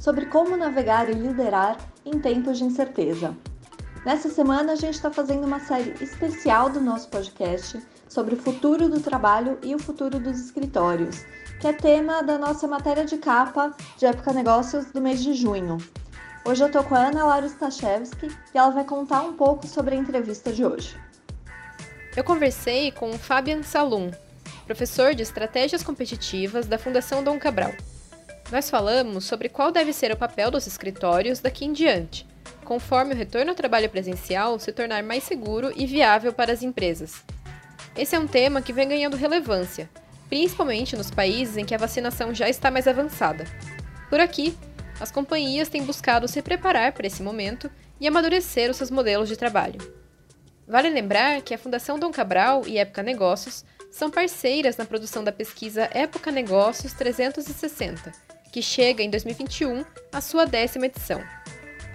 sobre como navegar e liderar em tempos de incerteza. Nessa semana, a gente está fazendo uma série especial do nosso podcast sobre o futuro do trabalho e o futuro dos escritórios, que é tema da nossa matéria de capa de Época Negócios do mês de junho. Hoje eu estou com a Ana Laura Stachewski e ela vai contar um pouco sobre a entrevista de hoje. Eu conversei com o Fabian Salum, professor de Estratégias Competitivas da Fundação Dom Cabral. Nós falamos sobre qual deve ser o papel dos escritórios daqui em diante, conforme o retorno ao trabalho presencial se tornar mais seguro e viável para as empresas. Esse é um tema que vem ganhando relevância, principalmente nos países em que a vacinação já está mais avançada. Por aqui, as companhias têm buscado se preparar para esse momento e amadurecer os seus modelos de trabalho. Vale lembrar que a Fundação Dom Cabral e Época Negócios são parceiras na produção da pesquisa Época Negócios 360, que chega em 2021 à sua décima edição.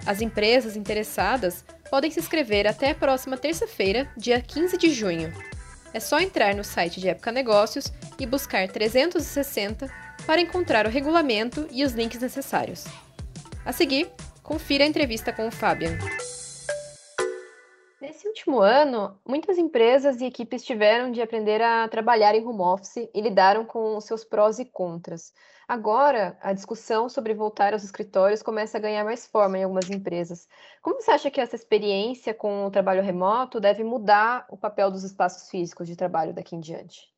As empresas interessadas podem se inscrever até a próxima terça-feira, dia 15 de junho. É só entrar no site de Época Negócios e buscar 360 para encontrar o regulamento e os links necessários. A seguir, confira a entrevista com o Fabian. Nesse último ano, muitas empresas e equipes tiveram de aprender a trabalhar em home office e lidaram com seus prós e contras. Agora, a discussão sobre voltar aos escritórios começa a ganhar mais forma em algumas empresas. Como você acha que essa experiência com o trabalho remoto deve mudar o papel dos espaços físicos de trabalho daqui em diante?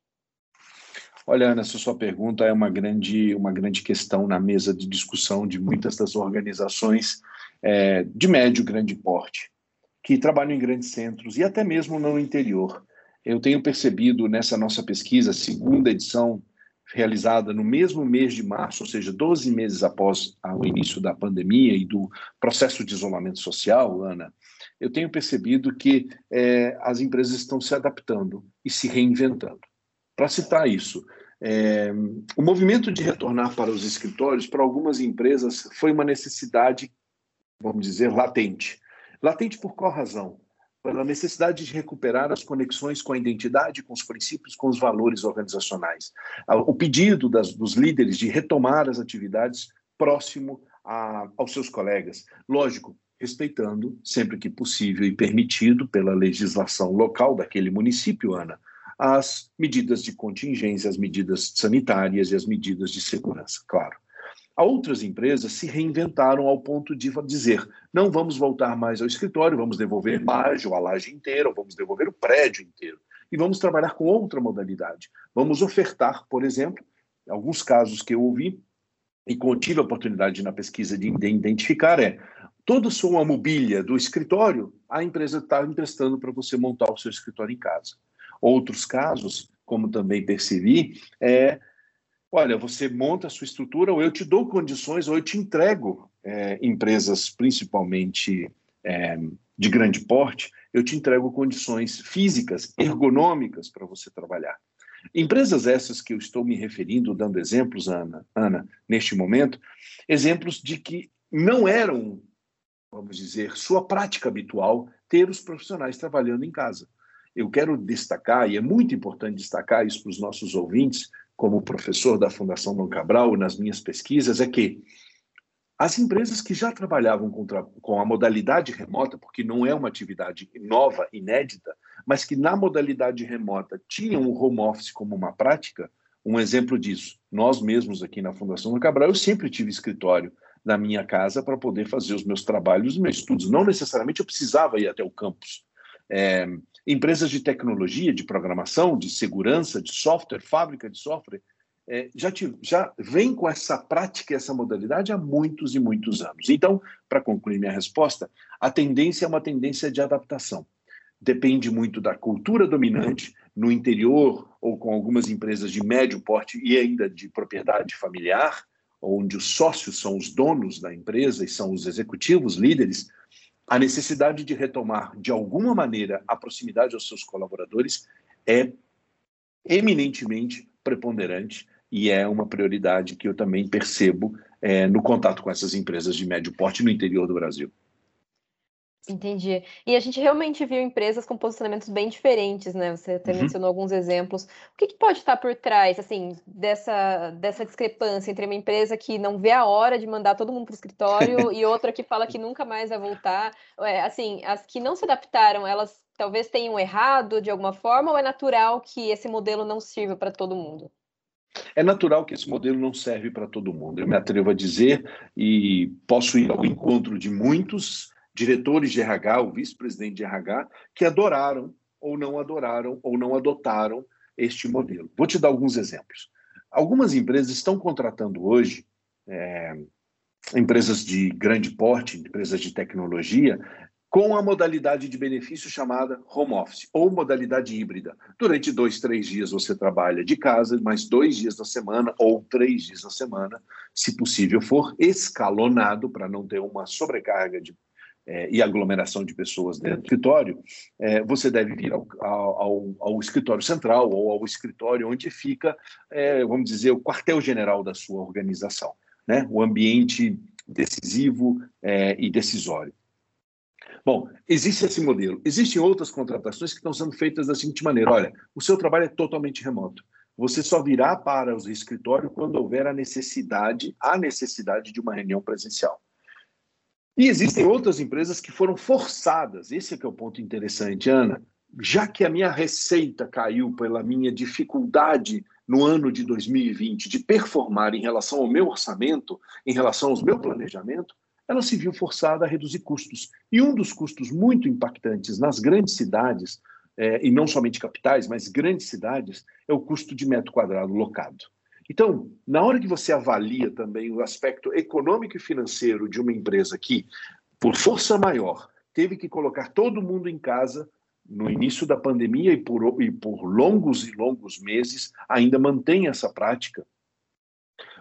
Olha, Ana, essa sua pergunta é uma grande, uma grande questão na mesa de discussão de muitas das organizações é, de médio grande porte, que trabalham em grandes centros e até mesmo no interior. Eu tenho percebido nessa nossa pesquisa, segunda edição, realizada no mesmo mês de março, ou seja, 12 meses após o início da pandemia e do processo de isolamento social, Ana, eu tenho percebido que é, as empresas estão se adaptando e se reinventando. Para citar isso, é, o movimento de retornar para os escritórios, para algumas empresas, foi uma necessidade, vamos dizer, latente. Latente por qual razão? Pela necessidade de recuperar as conexões com a identidade, com os princípios, com os valores organizacionais. O pedido das, dos líderes de retomar as atividades próximo a, aos seus colegas. Lógico, respeitando, sempre que possível e permitido pela legislação local daquele município, Ana, as medidas de contingência, as medidas sanitárias e as medidas de segurança, claro. Outras empresas se reinventaram ao ponto de dizer: não vamos voltar mais ao escritório, vamos devolver laje ou a laje inteira, ou vamos devolver o prédio inteiro. E vamos trabalhar com outra modalidade. Vamos ofertar, por exemplo, alguns casos que eu ouvi e que eu tive a oportunidade na pesquisa de identificar é toda a sua mobília do escritório, a empresa está emprestando para você montar o seu escritório em casa. Outros casos, como também percebi, é olha, você monta a sua estrutura, ou eu te dou condições, ou eu te entrego é, empresas, principalmente é, de grande porte, eu te entrego condições físicas, ergonômicas para você trabalhar. Empresas essas que eu estou me referindo, dando exemplos, Ana, Ana, neste momento, exemplos de que não eram, vamos dizer, sua prática habitual ter os profissionais trabalhando em casa. Eu quero destacar, e é muito importante destacar isso para os nossos ouvintes, como professor da Fundação Dom Cabral nas minhas pesquisas é que as empresas que já trabalhavam com, a modalidade remota, porque não é uma atividade nova, inédita, mas que na modalidade remota tinham o home office como uma prática, um exemplo disso, nós mesmos aqui na Fundação Dom Cabral, eu sempre tive escritório na minha casa para poder fazer os meus trabalhos, os meus estudos. Não necessariamente eu precisava ir até o campus. É, empresas de tecnologia, de programação, de segurança, de software, fábrica de software, é, já, te, já vem com essa prática, essa modalidade há muitos e muitos anos. Então, para concluir minha resposta, a tendência é uma tendência de adaptação. Depende muito da cultura dominante no interior ou com algumas empresas de médio porte e ainda de propriedade familiar, onde os sócios são os donos da empresa e são os executivos, líderes, a necessidade de retomar, de alguma maneira, a proximidade aos seus colaboradores é eminentemente preponderante e é uma prioridade que eu também percebo é, no contato com essas empresas de médio porte no interior do Brasil. Entendi. E a gente realmente viu empresas com posicionamentos bem diferentes, né? Você até uhum. mencionou alguns exemplos. O que, que, pode estar por trás, assim, dessa, dessa discrepância entre uma empresa que não vê a hora de mandar todo mundo para o escritório e outra que fala que nunca mais vai voltar? É, assim, as que não se adaptaram, elas talvez tenham errado de alguma forma ou é natural que esse modelo não sirva para todo mundo? É natural que esse modelo não serve para todo mundo. Eu me atrevo a dizer e posso ir ao encontro de muitos diretores de RH, o vice-presidente de RH, que adoraram ou não adoraram ou não adotaram este modelo. Vou te dar alguns exemplos. Algumas empresas estão contratando hoje, é, empresas de grande porte, empresas de tecnologia, com a modalidade de benefício chamada home office ou modalidade híbrida. Durante dois, três dias você trabalha de casa, mais dois dias na semana ou três dias na semana, se possível for, escalonado para não ter uma sobrecarga de é, e aglomeração de pessoas dentro do escritório, é, você deve vir ao, ao, ao, escritório central ou ao escritório onde fica, é, vamos dizer, o quartel-general da sua organização, né? o ambiente decisivo é, e decisório. Bom, existe esse modelo. Existem outras contratações que estão sendo feitas da seguinte maneira: olha, o seu trabalho é totalmente remoto. Você só virá para o escritório quando houver a necessidade, a necessidade de uma reunião presencial. E existem outras empresas que foram forçadas, esse é que é o ponto interessante, Ana, já que a minha receita caiu pela minha dificuldade no ano de 2020 de performar em relação ao meu orçamento, em relação ao meu planejamento, ela se viu forçada a reduzir custos. E um dos custos muito impactantes nas grandes cidades, é, e não somente capitais, mas grandes cidades, é o custo de metro quadrado locado. Então, na hora que você avalia também o aspecto econômico e financeiro de uma empresa que, por força maior, teve que colocar todo mundo em casa no início da pandemia e por, e por longos e longos meses, ainda mantém essa prática.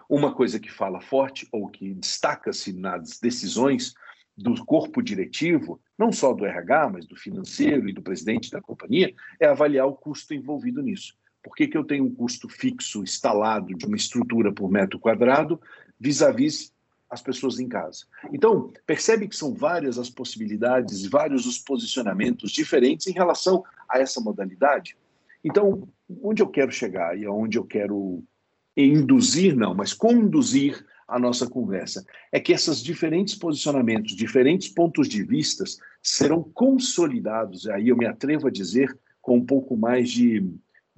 Uma coisa que fala forte ou que destaca-se nas decisões do corpo diretivo, não só do RH, mas do financeiro e do presidente da companhia, é avaliar o custo envolvido nisso. Por que, que eu tenho um custo fixo instalado de uma estrutura por metro quadrado vis-à-vis as pessoas em casa? Então, percebe que são várias as possibilidades, vários os posicionamentos diferentes em relação a essa modalidade? Então, onde eu quero chegar e aonde eu quero induzir, não, mas conduzir a nossa conversa, é que esses diferentes posicionamentos, diferentes pontos de vistas serão consolidados, aí eu me atrevo a dizer com um pouco mais de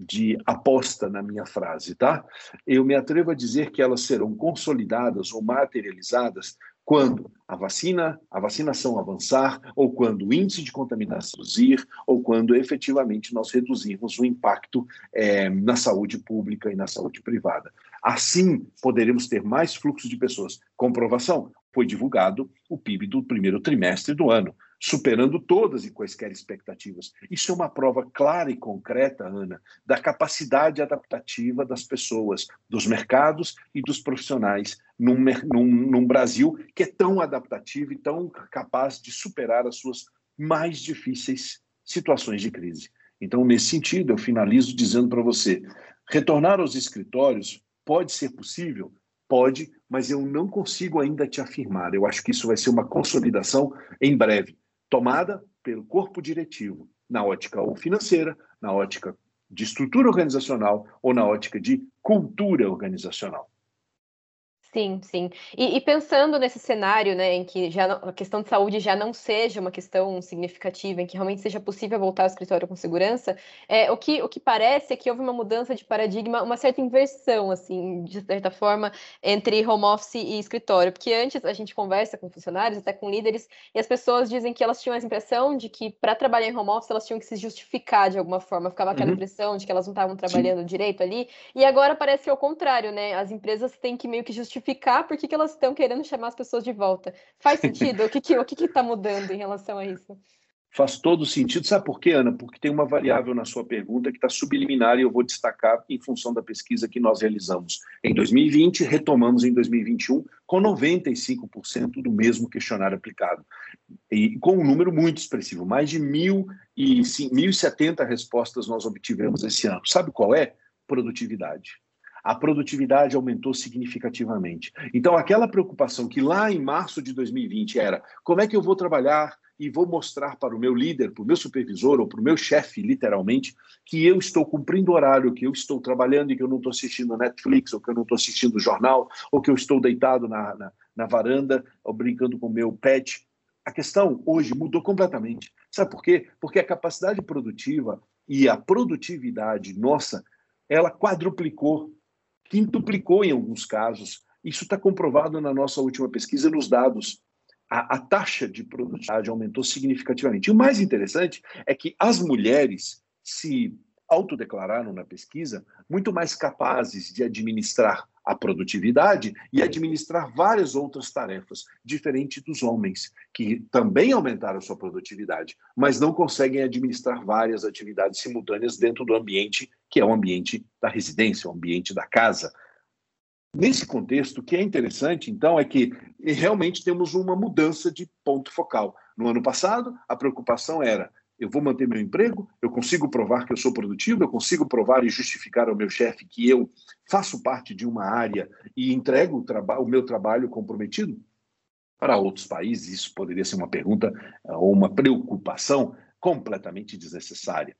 de aposta na minha frase, tá? Eu me atrevo a dizer que elas serão consolidadas ou materializadas quando a vacina, a vacinação avançar, ou quando o índice de contaminação reduzir, ou quando efetivamente nós reduzirmos o impacto é, na saúde pública e na saúde privada. Assim, poderemos ter mais fluxo de pessoas. Comprovação: foi divulgado o PIB do primeiro trimestre do ano superando todas e quaisquer expectativas. Isso é uma prova clara e concreta, Ana, da capacidade adaptativa das pessoas, dos mercados e dos profissionais num, num, num Brasil que é tão adaptativo e tão capaz de superar as suas mais difíceis situações de crise. Então, nesse sentido, eu finalizo dizendo para você: retornar aos escritórios pode ser possível? Pode, mas eu não consigo ainda te afirmar. Eu acho que isso vai ser uma consolidação em breve tomada pelo corpo diretivo, na ótica ou financeira, na ótica de estrutura organizacional ou na ótica de cultura organizacional. Sim, sim. E, e, pensando nesse cenário, né, em que já a questão de saúde já não seja uma questão significativa, em que realmente seja possível voltar ao escritório com segurança, é, o, que, o que parece é que houve uma mudança de paradigma, uma certa inversão, assim, de certa forma, entre home office e escritório. Porque antes a gente conversa com funcionários, até com líderes, e as pessoas dizem que elas tinham a impressão de que para trabalhar em home office elas tinham que se justificar de alguma forma, ficava aquela uhum. impressão de que elas não estavam trabalhando sim. direito ali. E agora parece que é o contrário, né? As empresas têm que meio que justificar justificar por que, que elas estão querendo chamar as pessoas de volta. Faz sentido? o que que, o que que tá mudando em relação a isso? Faz todo sentido. Sabe por quê, Ana? Porque tem uma variável na sua pergunta que está subliminar e eu vou destacar em função da pesquisa que nós realizamos em 2020, retomamos em 2021, com 95% do mesmo questionário aplicado. E com um número muito expressivo, mais de 1.070 respostas nós obtivemos esse ano. Sabe qual é? Produtividade a produtividade aumentou significativamente. Então, aquela preocupação que lá em março de 2020 era como é que eu vou trabalhar e vou mostrar para o meu líder, para o meu supervisor ou para o meu chefe, literalmente, que eu estou cumprindo horário, que eu estou trabalhando e que eu não estou assistindo Netflix, ou que eu não estou assistindo jornal, ou que eu estou deitado na, na, na varanda ou brincando com o meu pet. A questão hoje mudou completamente. Sabe por quê? Porque a capacidade produtiva e a produtividade nossa, ela quadruplicou, quintuplicou em alguns casos. Isso está comprovado na nossa última pesquisa nos dados a, a, taxa de produtividade aumentou significativamente. E o mais interessante é que as mulheres se autodeclararam na pesquisa muito mais capazes de administrar a produtividade e administrar várias outras tarefas, diferente dos homens, que também aumentaram sua produtividade, mas não conseguem administrar várias atividades simultâneas dentro do ambiente que é o ambiente da residência, o ambiente da casa. Nesse contexto, o que é interessante, então, é que realmente temos uma mudança de ponto focal. No ano passado, a preocupação era: eu vou manter meu emprego, eu consigo provar que eu sou produtivo, eu consigo provar e justificar ao meu chefe que eu faço parte de uma área e entrego o, o meu trabalho comprometido? Para outros países, isso poderia ser uma pergunta eh, ou uma preocupação completamente desnecessária.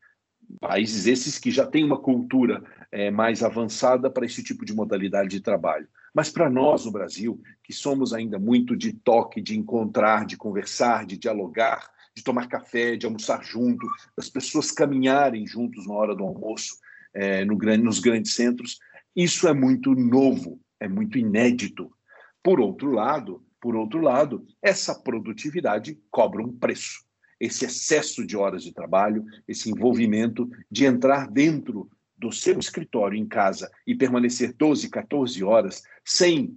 Países esses que já têm uma cultura é, mais avançada para esse tipo de modalidade de trabalho. Mas para nós no Brasil, que somos ainda muito de toque, de encontrar, de conversar, de dialogar, de tomar café, de almoçar junto, das pessoas caminharem juntos na hora do almoço é, no grande, nos grandes centros, isso é muito novo, é muito inédito. Por outro lado, por outro lado, essa produtividade cobra um preço esse excesso de horas de trabalho, esse envolvimento de entrar dentro do seu escritório em casa e permanecer 12, 14 horas sem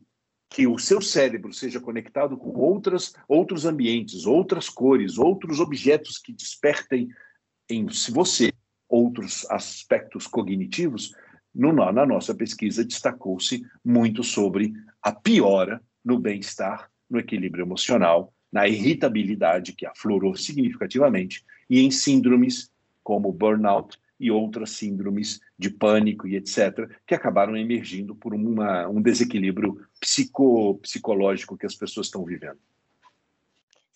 que o seu cérebro seja conectado com outras, outros ambientes, outras cores, outros objetos que despertem em você outros aspectos cognitivos, no, na nossa pesquisa destacou-se muito sobre a piora no bem-estar, no equilíbrio emocional na irritabilidade, que aflorou significativamente, e em síndromes como burnout e outras síndromes de pânico e etc., que acabaram emergindo por uma, um desequilíbrio psico, psicológico que as pessoas estão vivendo.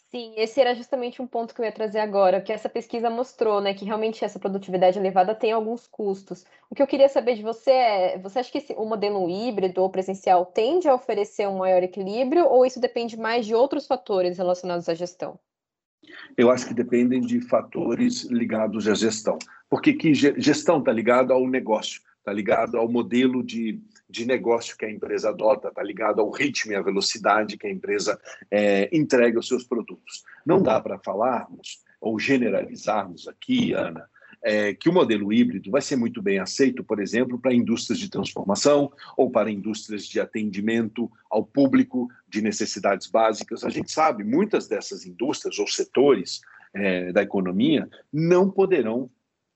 Sim, esse era justamente um ponto que eu ia trazer agora, que essa pesquisa mostrou, né, que realmente essa produtividade elevada tem alguns custos. O que eu queria saber de você é, você acha que o modelo híbrido ou presencial tende a oferecer um maior equilíbrio ou isso depende mais de outros fatores relacionados à gestão? Eu acho que dependem de fatores ligados à gestão, porque que gestão está ligado ao negócio, está ligado ao modelo de de negócio que a empresa adota, está ligado ao ritmo e à velocidade que a empresa é, entrega os seus produtos. Não dá para falarmos ou generalizarmos aqui, Ana, é, que o modelo híbrido vai ser muito bem aceito, por exemplo, para indústrias de transformação ou para indústrias de atendimento ao público de necessidades básicas. A gente sabe, muitas dessas indústrias ou setores é, da economia não poderão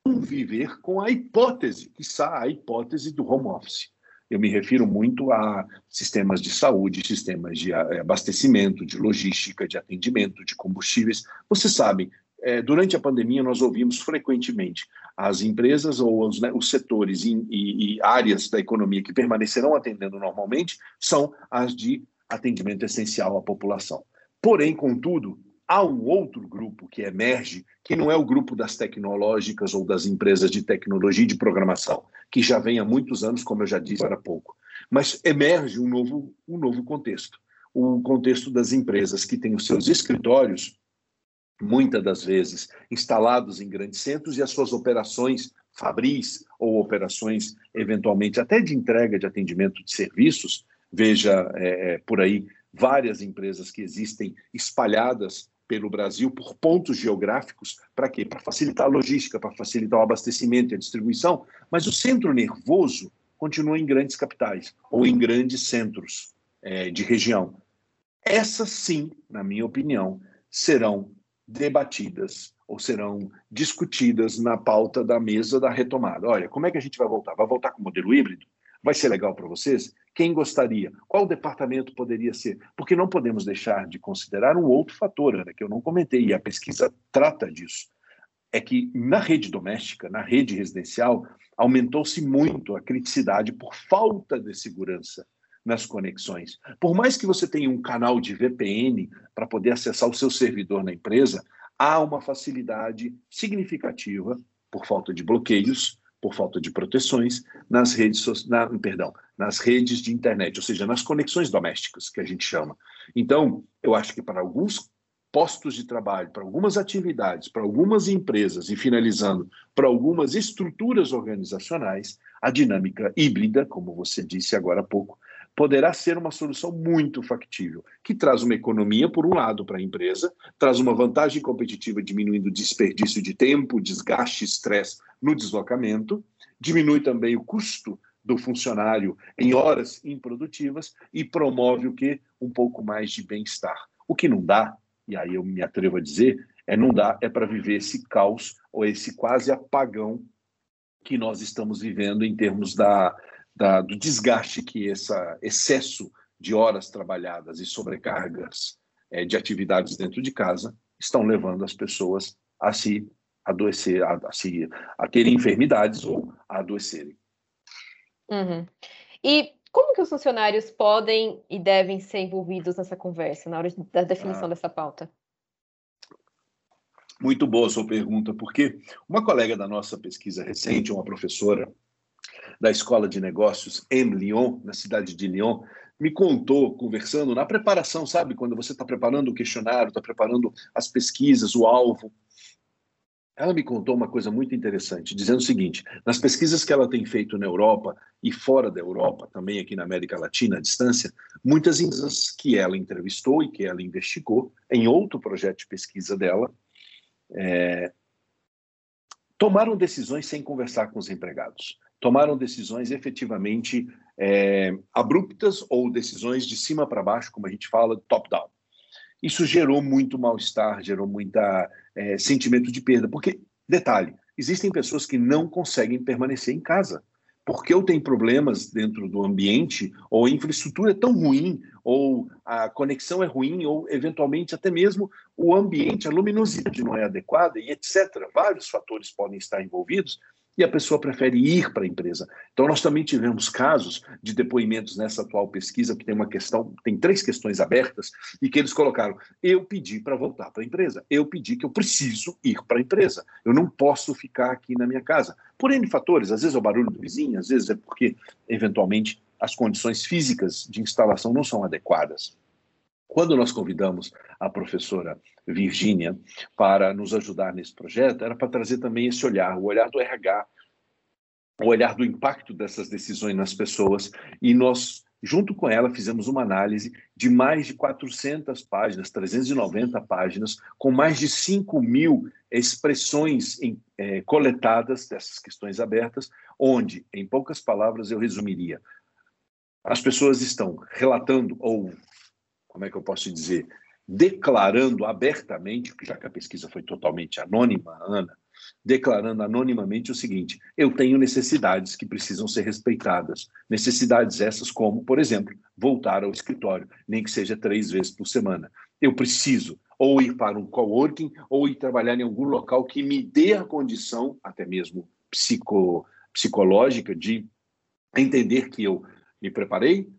conviver com a hipótese, que a hipótese do home office. Eu me refiro muito a sistemas de saúde, sistemas de eh, abastecimento, de logística, de atendimento, de combustíveis. Vocês sabem, é, durante a pandemia nós ouvimos frequentemente as empresas ou os, né, os setores e, e, e áreas da economia que permanecerão atendendo normalmente são as de atendimento essencial à população. Porém, contudo, há um outro grupo que emerge, que não é o grupo das tecnológicas ou das empresas de tecnologia e de programação, que já vem há muitos anos, como eu já disse há pouco. Mas emerge um novo, um novo contexto, o contexto das empresas que têm os seus escritórios, muitas das vezes instalados em grandes centros, e as suas operações fabris ou operações, eventualmente, até de entrega de atendimento de serviços, veja é, por aí várias empresas que existem espalhadas pelo Brasil por pontos geográficos, para quê? Para facilitar a logística, para facilitar o abastecimento e a distribuição, mas o centro nervoso continua em grandes capitais ou em grandes centros é, de região. Essas sim, na minha opinião, serão debatidas ou serão discutidas na pauta da mesa da retomada. Olha, como é que a gente vai voltar? Vai voltar com modelo híbrido? Vai ser legal para vocês? Quem gostaria? Qual departamento poderia ser? Porque não podemos deixar de considerar um outro fator, Ana, que eu não comentei, e a pesquisa trata disso. É que na rede doméstica, na rede residencial, aumentou-se muito a criticidade por falta de segurança nas conexões. Por mais que você tenha um canal de VPN para poder acessar o seu servidor na empresa, há uma facilidade significativa, por falta de bloqueios, por falta de proteções nas redes, na, perdão, nas redes de internet, ou seja, nas conexões domésticas, que a gente chama. Então, eu acho que para alguns postos de trabalho, para algumas atividades, para algumas empresas e finalizando, para algumas estruturas organizacionais, a dinâmica híbrida, como você disse agora há pouco, poderá ser uma solução muito factível, que traz uma economia, por um lado, para a empresa, traz uma vantagem competitiva diminuindo o desperdício de tempo, desgaste, estresse no deslocamento, diminui também o custo do funcionário em horas improdutivas e promove o que? Um pouco mais de bem-estar. O que não dá, e aí eu me atrevo a dizer, é não dá é para viver esse caos ou esse quase apagão que nós estamos vivendo em termos da, da, do desgaste que esse excesso de horas trabalhadas e sobrecargas é, de atividades dentro de casa estão levando as pessoas a se adoecer, a, a, se, a terem enfermidades ou a adoecerem. Uhum. E como que os funcionários podem e devem ser envolvidos nessa conversa, na hora da definição ah. dessa pauta? Muito boa a sua pergunta, porque uma colega da nossa pesquisa recente, uma professora, da Escola de Negócios em Lyon, na cidade de Lyon, me contou, conversando na preparação, sabe? Quando você está preparando o questionário, está preparando as pesquisas, o alvo. Ela me contou uma coisa muito interessante, dizendo o seguinte: nas pesquisas que ela tem feito na Europa e fora da Europa, também aqui na América Latina, à distância, muitas empresas que ela entrevistou e que ela investigou em outro projeto de pesquisa dela, é, tomaram decisões sem conversar com os empregados tomaram decisões efetivamente é, abruptas ou decisões de cima para baixo, como a gente fala, top-down. Isso gerou muito mal-estar, gerou muita é, sentimento de perda, porque, detalhe, existem pessoas que não conseguem permanecer em casa porque tenho problemas dentro do ambiente, ou a infraestrutura é tão ruim, ou a conexão é ruim, ou eventualmente até mesmo o ambiente, a luminosidade não é adequada, e etc. Vários fatores podem estar envolvidos e a pessoa prefere ir para a empresa. Então, nós também tivemos casos de depoimentos nessa atual pesquisa, que tem uma questão, tem três questões abertas, e que eles colocaram: eu pedi para voltar para a empresa, eu pedi que eu preciso ir para a empresa, eu não posso ficar aqui na minha casa. Por N fatores, às vezes é o barulho do vizinho, às vezes é porque, eventualmente, as condições físicas de instalação não são adequadas. Quando nós convidamos a professora Virgínia para nos ajudar nesse projeto, era para trazer também esse olhar, o olhar do RH, o olhar do impacto dessas decisões nas pessoas, e nós, junto com ela, fizemos uma análise de mais de 400 páginas, 390 páginas, com mais de 5 mil expressões em, é, coletadas dessas questões abertas, onde, em poucas palavras, eu resumiria. As pessoas estão relatando ou como é que eu posso dizer, declarando abertamente, já que a pesquisa foi totalmente anônima, Ana, declarando anonimamente o seguinte: eu tenho necessidades que precisam ser respeitadas. Necessidades essas, como, por exemplo, voltar ao escritório, nem que seja três vezes por semana. Eu preciso ou ir para um coworking ou ir trabalhar em algum local que me dê a condição, até mesmo psico, psicológica, de entender que eu me preparei,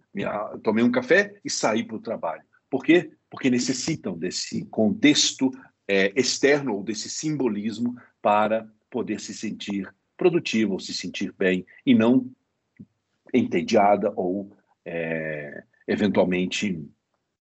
tomei um café e saí para o trabalho. Por quê? Porque necessitam desse contexto é, externo ou desse simbolismo para poder se sentir produtivo, ou se sentir bem e não entediada ou é, eventualmente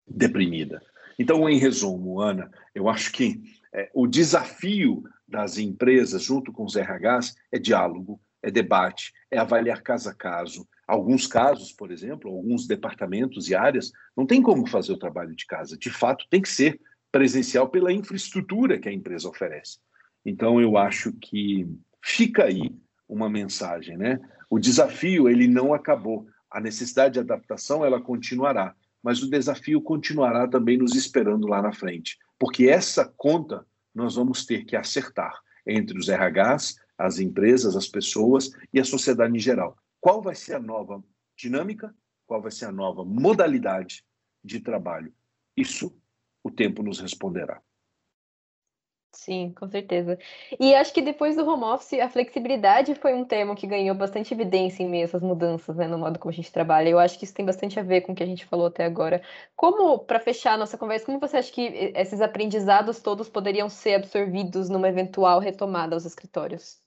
deprimida. Então, em resumo, Ana, eu acho que é, o desafio das empresas junto com os RHs é diálogo, é debate, é avaliar caso a caso, Alguns casos, por exemplo, alguns departamentos e áreas não tem como fazer o trabalho de casa. De fato, tem que ser presencial pela infraestrutura que a empresa oferece. Então, eu acho que fica aí uma mensagem, né? O desafio ele não acabou. A necessidade de adaptação ela continuará, mas o desafio continuará também nos esperando lá na frente, porque essa conta nós vamos ter que acertar entre os RHs, as empresas, as pessoas e a sociedade em geral. Qual vai ser a nova dinâmica? Qual vai ser a nova modalidade de trabalho? Isso o tempo nos responderá. Sim, com certeza. E acho que depois do home office, a flexibilidade foi um termo que ganhou bastante evidência em meio a essas mudanças, né, no modo como a gente trabalha. Eu acho que isso tem bastante a ver com o que a gente falou até agora. Como, para fechar a nossa conversa, como você acha que esses aprendizados todos poderiam ser absorvidos numa eventual retomada aos escritórios?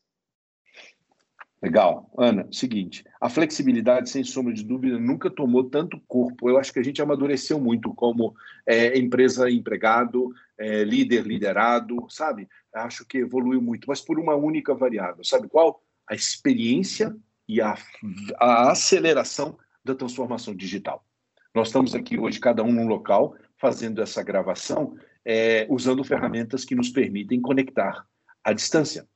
Legal. Ana, seguinte, a flexibilidade, sem sombra de dúvida, nunca tomou tanto corpo. Eu acho que a gente amadureceu muito como é, empresa empregado, é, líder liderado, sabe? Acho que evoluiu muito, mas por uma única variável. Sabe qual? A experiência e a, a aceleração da transformação digital. Nós estamos aqui hoje, cada um num local, fazendo essa gravação, é, usando ferramentas que nos permitem conectar à distância.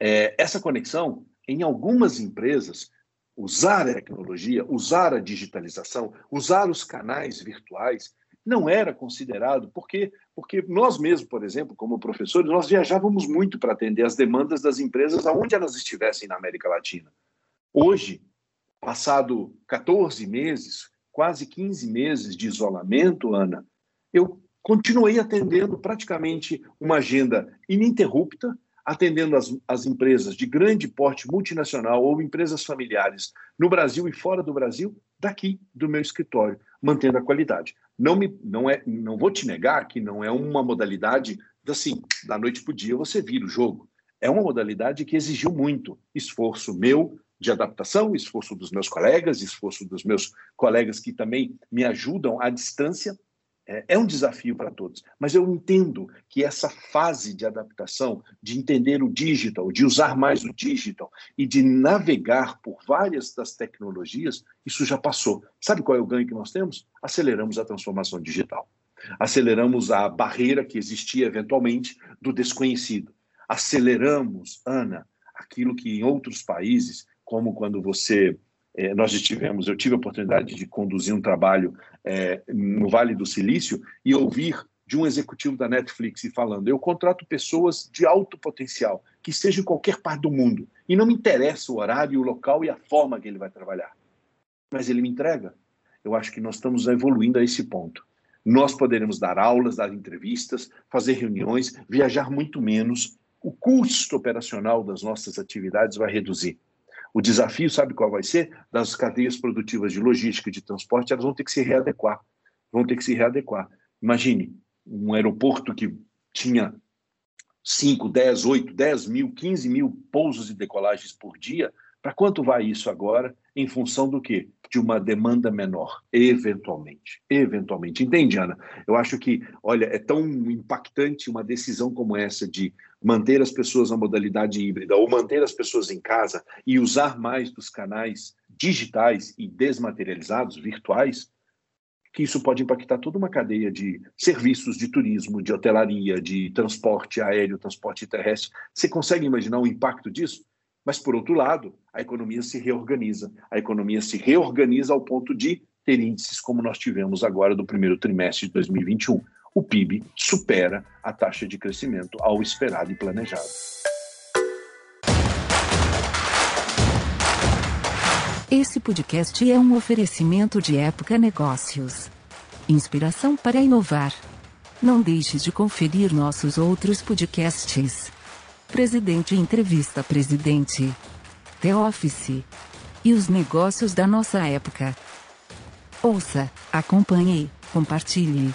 É, essa conexão em algumas empresas, usar a tecnologia, usar a digitalização, usar os canais virtuais, não era considerado, porque porque nós mesmos, por exemplo, como professores, nós viajávamos muito para atender as demandas das empresas aonde elas estivessem na América Latina. Hoje, passado 14 meses, quase 15 meses de isolamento, Ana, eu continuei atendendo praticamente uma agenda ininterrupta atendendo as, as empresas de grande porte multinacional ou empresas familiares no Brasil e fora do Brasil, daqui do meu escritório, mantendo a qualidade. Não, me, não, é, não vou te negar que não é uma modalidade assim, da noite para o dia você vira o jogo. É uma modalidade que exigiu muito esforço meu de adaptação, esforço dos meus colegas, esforço dos meus colegas que também me ajudam à distância, é, é um desafio para todos, mas eu entendo que essa fase de adaptação, de entender o digital, de usar mais o digital e de navegar por várias das tecnologias, isso já passou. Sabe qual é o ganho que nós temos? Aceleramos a transformação digital. Aceleramos a barreira que existia eventualmente do desconhecido. Aceleramos, Ana, aquilo que em outros países, como quando você nós tivemos, eu tive a oportunidade de conduzir um trabalho é, no Vale do Silício e ouvir de um executivo da Netflix falando: eu contrato pessoas de alto potencial, que estejam em qualquer parte do mundo, e não me interessa o horário, o local e a forma que ele vai trabalhar. Mas ele me entrega. Eu acho que nós estamos evoluindo a esse ponto. Nós poderemos dar aulas, dar entrevistas, fazer reuniões, viajar muito menos. O custo operacional das nossas atividades vai reduzir. O desafio, sabe qual vai ser? Das cadeias produtivas de logística e de transporte, elas vão ter que se readequar. Vão ter que se readequar. Imagine um aeroporto que tinha 5, 10, 8, 10 mil, 15 mil pousos e decolagens por dia. Para quanto vai isso agora? Em função do quê? De uma demanda menor, eventualmente. Eventualmente. Entende, Ana? Eu acho que, olha, é tão impactante uma decisão como essa de manter as pessoas na modalidade híbrida ou manter as pessoas em casa e usar mais dos canais digitais e desmaterializados, virtuais, que isso pode impactar toda uma cadeia de serviços de turismo, de hotelaria, de transporte aéreo, transporte terrestre. Você consegue imaginar o impacto disso? Mas, por outro lado, a economia se reorganiza. A economia se reorganiza ao ponto de ter índices como nós tivemos agora do primeiro trimestre de 2021 o PIB supera a taxa de crescimento ao esperado e planejado. Esse podcast é um oferecimento de Época Negócios. Inspiração para inovar. Não deixe de conferir nossos outros podcasts. Presidente Entrevista Presidente. The Office. E os negócios da nossa época. Ouça, acompanhe, compartilhe.